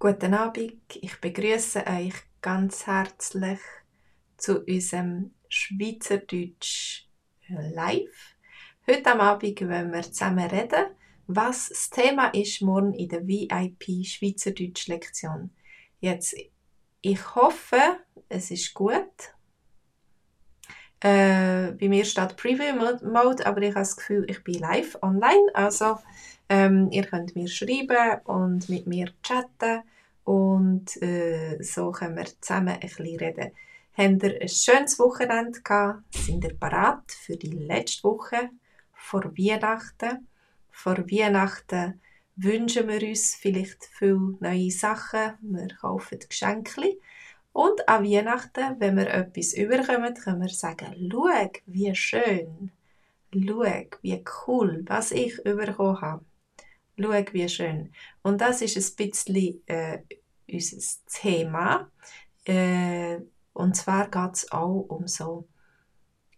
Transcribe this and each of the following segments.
Guten Abend, ich begrüße euch ganz herzlich zu unserem Schweizerdeutsch Live. Heute am Abend wollen wir zusammen reden, was das Thema ist morgen in der VIP Schweizerdeutsch Lektion. Jetzt, ich hoffe, es ist gut. Äh, bei mir steht Preview Mode, aber ich habe das Gefühl, ich bin live online. Also ähm, ihr könnt mir schreiben und mit mir chatten und äh, so können wir zusammen ein bisschen reden. Habt ihr ein schönes Wochenende gehabt? Sind ihr bereit für die letzte Woche vor Weihnachten? Vor Weihnachten wünschen wir uns vielleicht viele neue Sachen. Wir kaufen Geschenke. Und an Weihnachten, wenn wir etwas überkommen, können wir sagen, schau, wie schön. Schau, wie cool, was ich bekommen habe. Schau, wie schön. Und das ist ein bisschen äh, unser Thema. Äh, und zwar geht es auch um so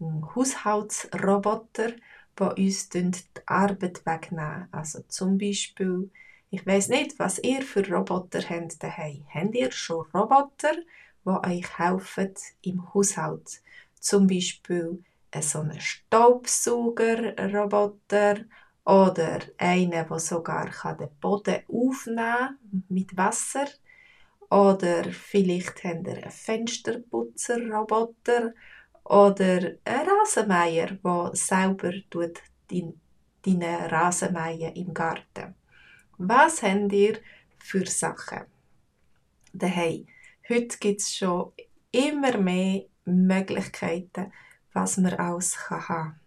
Haushaltsroboter, die uns die Arbeit wegnehmen. Also zum Beispiel, ich weiß nicht, was ihr für Roboter habt daheim. Habt ihr schon Roboter, die euch helfen im Haushalt? Zum Beispiel so einen Staubsaugerroboter oder einen, der sogar den Boden aufnehmen kann mit Wasser. Oder vielleicht habt ihr einen Fensterputzerroboter oder einen Rasenmäher, der selber deinen Rasenmähen im Garten. Was habt ihr für Sachen daheim? Heute gibt es schon immer mehr Möglichkeiten, was man alles haben kann.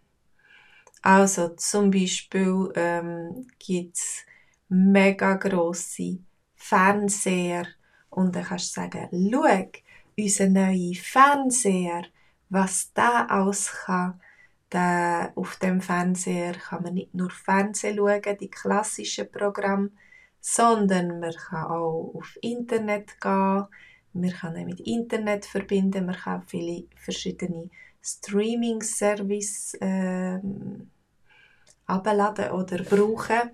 Also zum Beispiel ähm, gibt es mega grosse Fernseher und dann kannst du sagen, schau, unser neuer Fernseher, was da alles kann. Da, auf dem Fernseher kann man nicht nur Fernsehen schauen, die klassischen Programme, sondern man kann auch auf Internet gehen, man kann mit Internet verbinden, man kann viele verschiedene Streaming-Service äh, abladen oder brauchen,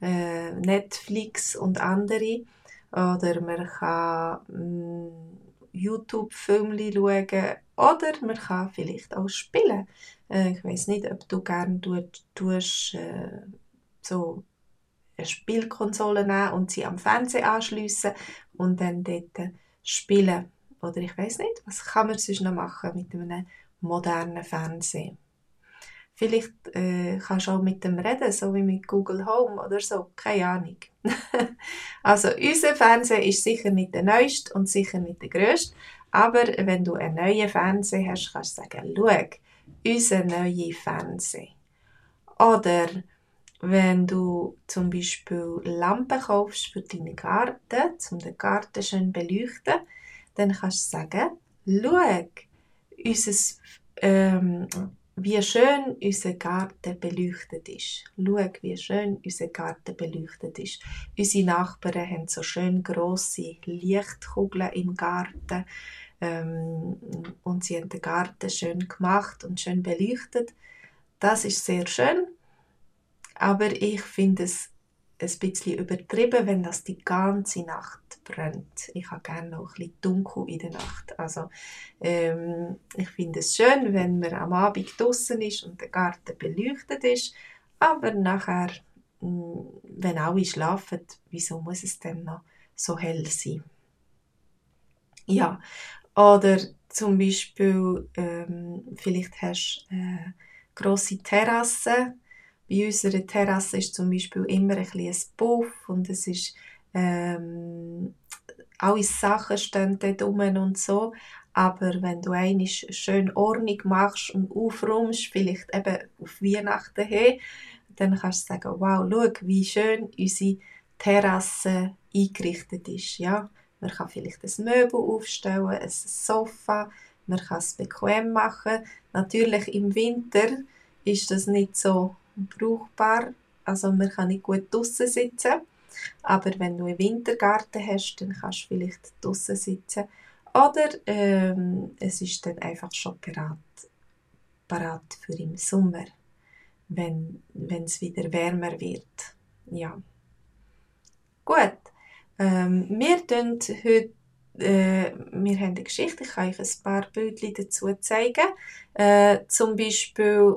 äh, Netflix und andere. Oder man kann mm, YouTube-Filme schauen. Oder man kann vielleicht auch spielen. Äh, ich weiß nicht, ob du gerne tust, tust äh, so eine Spielkonsole nehmen und sie am Fernsehen anschliessen und dann dort spielen. Oder ich weiß nicht, was kann man sonst noch machen mit einem modernen Fernsehen? Vielleicht äh, kannst du auch mit dem reden, so wie mit Google Home oder so. Keine Ahnung. also unser Fernseher ist sicher nicht der neueste und sicher nicht der grösste. Aber wenn du einen neuen Fernseher hast, kannst du sagen, schau, unser neuer Fernseher. Oder wenn du zum Beispiel Lampen kaufst für deinen Garten, um den Garten schön zu beleuchten, dann kannst du sagen, schau, unser ähm, wie schön unser Garten beleuchtet ist. Schau, wie schön unser Garten beleuchtet ist. Unsere Nachbarn haben so schön grosse Lichtkugeln im Garten ähm, und sie haben den Garten schön gemacht und schön beleuchtet. Das ist sehr schön, aber ich finde es ein bisschen übertrieben, wenn das die ganze Nacht brennt. Ich habe gerne noch ein bisschen dunkel in der Nacht. Also ähm, ich finde es schön, wenn man am Abend draußen ist und der Garten beleuchtet ist, aber nachher, mm, wenn alle schlafen, wieso muss es denn noch so hell sein? Ja, oder zum Beispiel, ähm, vielleicht hast du eine grosse Terrasse bei unserer Terrasse ist zum Beispiel immer ein ein Puff und es ist ähm, alle Sachen stehen dort rum und so. Aber wenn du einisch schön Ordnung machst und aufräumst, vielleicht eben auf Weihnachten hin, dann kannst du sagen, wow, schau, wie schön unsere Terrasse eingerichtet ist. Ja? Man kann vielleicht ein Möbel aufstellen, ein Sofa, man kann es bequem machen. Natürlich im Winter ist das nicht so brauchbar. Also man kann nicht gut draußen sitzen. Aber wenn du einen Wintergarten hast, dann kannst du vielleicht draußen sitzen. Oder ähm, es ist dann einfach schon parat, parat für im Sommer, wenn es wieder wärmer wird. Ja. Gut. Ähm, wir heute äh, wir haben eine Geschichte, ich kann euch ein paar Bildchen dazu zeigen. Äh, zum Beispiel,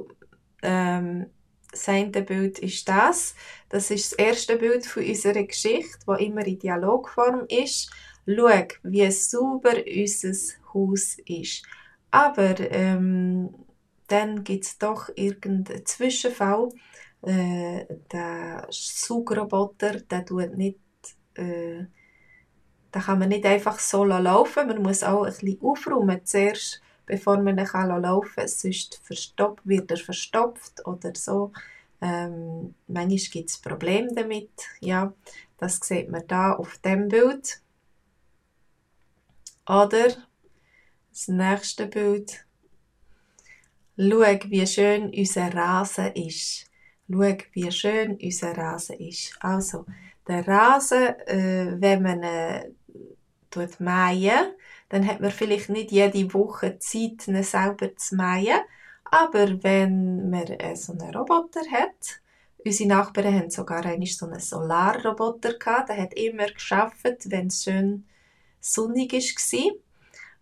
ähm, das eine Bild ist das. Das ist das erste Bild von unserer Geschichte, wo immer in Dialogform ist. Schau, wie sauber unser Haus ist. Aber ähm, dann gibt es doch irgendeinen Zwischenfall. Äh, der Saugroboter, der tut nicht äh, da kann man nicht einfach so laufen, man muss auch ein bisschen aufräumen zuerst, bevor man ihn laufen kann, sonst verstopft, wird er verstopft oder so. Ähm, manchmal gibt es Probleme damit, ja, das sieht man da auf dem Bild. Oder das nächste Bild. Schau, wie schön unser Rasen ist. Schau, wie schön unser Rasen ist. Also, der Rasen, äh, wenn man äh, mähen, dann hat man vielleicht nicht jede Woche Zeit, ihn selber zu mähen. Aber wenn man äh, so einen Roboter hat, unsere Nachbarn haben sogar einmal so einen Solarroboter gehabt, der hat immer geschafft, wenn es schön sonnig war.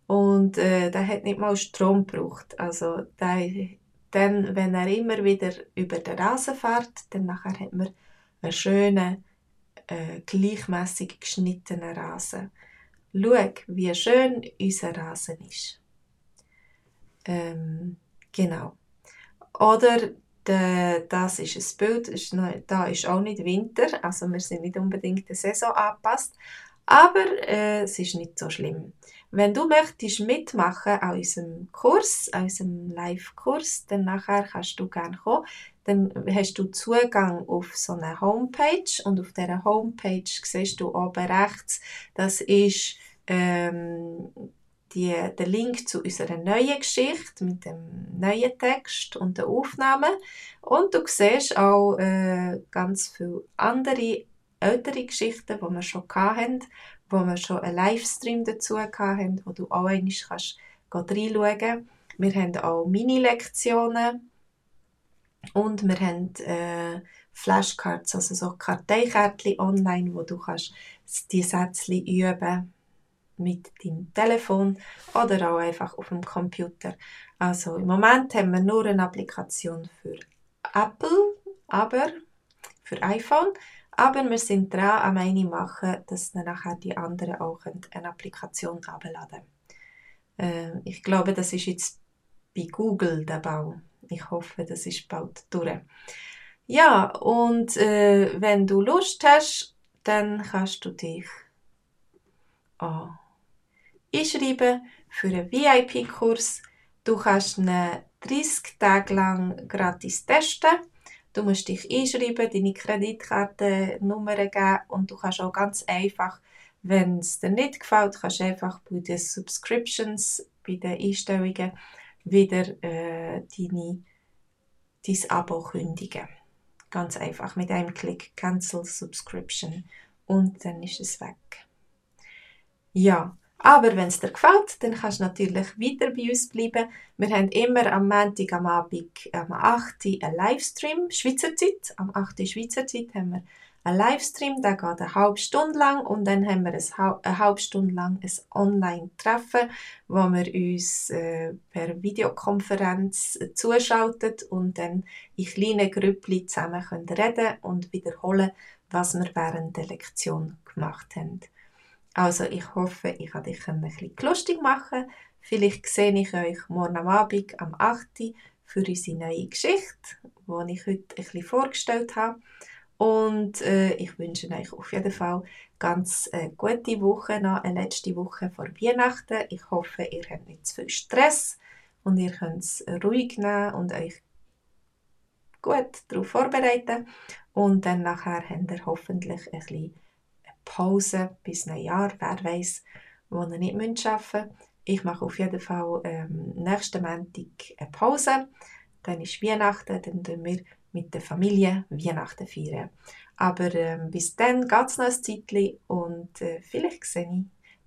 Und äh, der hat nicht mal Strom gebraucht. Also der, dann, wenn er immer wieder über den Rasen fährt, dann nachher hat man einen schönen, äh, gleichmäßig geschnittenen Rasen. Schau, wie schön unser Rasen ist. Ähm, genau. Oder de, das ist ein Bild, ist noch, da ist auch nicht Winter, also wir sind nicht unbedingt der Saison angepasst, aber äh, es ist nicht so schlimm. Wenn du möchtest mitmachen an unserem Kurs, an unserem Live-Kurs, dann nachher kannst du gerne kommen. Dann hast du Zugang auf so eine Homepage und auf dieser Homepage siehst du oben rechts, das ist ähm, die, der Link zu unserer neuen Geschichte mit dem neuen Text und der Aufnahme. Und du siehst auch äh, ganz viele andere ältere Geschichten, die wir schon hatten, wo wir schon einen Livestream dazu hatten, wo du auch einmal kannst reinschauen kannst. Wir haben auch Mini-Lektionen und wir haben äh, Flashcards, also so Karteikärtchen online, wo du kannst die Sätze üben mit deinem Telefon oder auch einfach auf dem Computer. Also im Moment haben wir nur eine Applikation für Apple, aber für iPhone, aber wir sind dran am eine machen, dass dann nachher die anderen auch eine Applikation abladen äh, Ich glaube, das ist jetzt bei Google der Bau. Ich hoffe, das ist bald durch. Ja, und äh, wenn du Lust hast, dann kannst du dich an einschreiben für einen VIP-Kurs. Du kannst ihn 30 Tage lang gratis testen. Du musst dich einschreiben, deine Kreditkartennummer geben und du kannst auch ganz einfach, wenn es dir nicht gefällt, kannst einfach bei den Subscriptions, bei den Einstellungen wieder äh, deine, dein Abo kündigen. Ganz einfach mit einem Klick Cancel Subscription und dann ist es weg. Ja, aber wenn es dir gefällt, dann kannst du natürlich weiter bei uns bleiben. Wir haben immer am Montag am Abend am 8. Uhr einen Livestream, Schweizer Zeit. Am 8. Uhr Schweizer Zeit haben wir einen Livestream, der geht eine halbe Stunde lang und dann haben wir eine halbe Stunde lang ein Online-Treffen, wo wir uns äh, per Videokonferenz äh, zuschalten und dann in kleinen Grüppchen zusammen können reden und wiederholen, was wir während der Lektion gemacht haben. Also ich hoffe, ich konnte dich ein bisschen lustig machen. Vielleicht sehe ich euch morgen am Abend am 8. für unsere neue Geschichte, die ich heute ein bisschen vorgestellt habe. Und äh, ich wünsche euch auf jeden Fall ganz äh, gute Woche noch, eine letzte Woche vor Weihnachten. Ich hoffe, ihr habt nicht zu viel Stress und ihr könnt es ruhig nehmen und euch gut darauf vorbereiten. Und dann nachher habt ihr hoffentlich ein bisschen Pause bis ein Jahr, wer weiß, wo ihr nicht arbeiten müsst. Ich mache auf jeden Fall ähm, nächsten Montag eine Pause. Dann ist Weihnachten, dann tun wir mit der Familie Weihnachten feiern. Aber ähm, bis dann geht es noch ein Zeitchen und äh, vielleicht sehe ich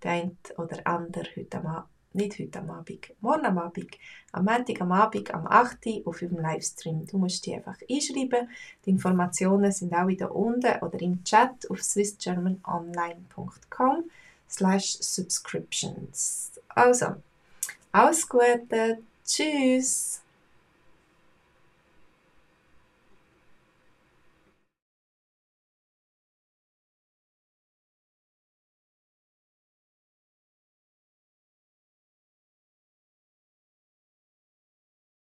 den einen oder anderen heute, mal, nicht heute am Abend, morgen am Abend, am Montag am Abend, am 8. Uhr auf dem Livestream. Du musst dich einfach einschreiben. Die Informationen sind auch wieder unten oder im Chat auf swissgermanonline.com slash subscriptions. Also, alles Gute, tschüss!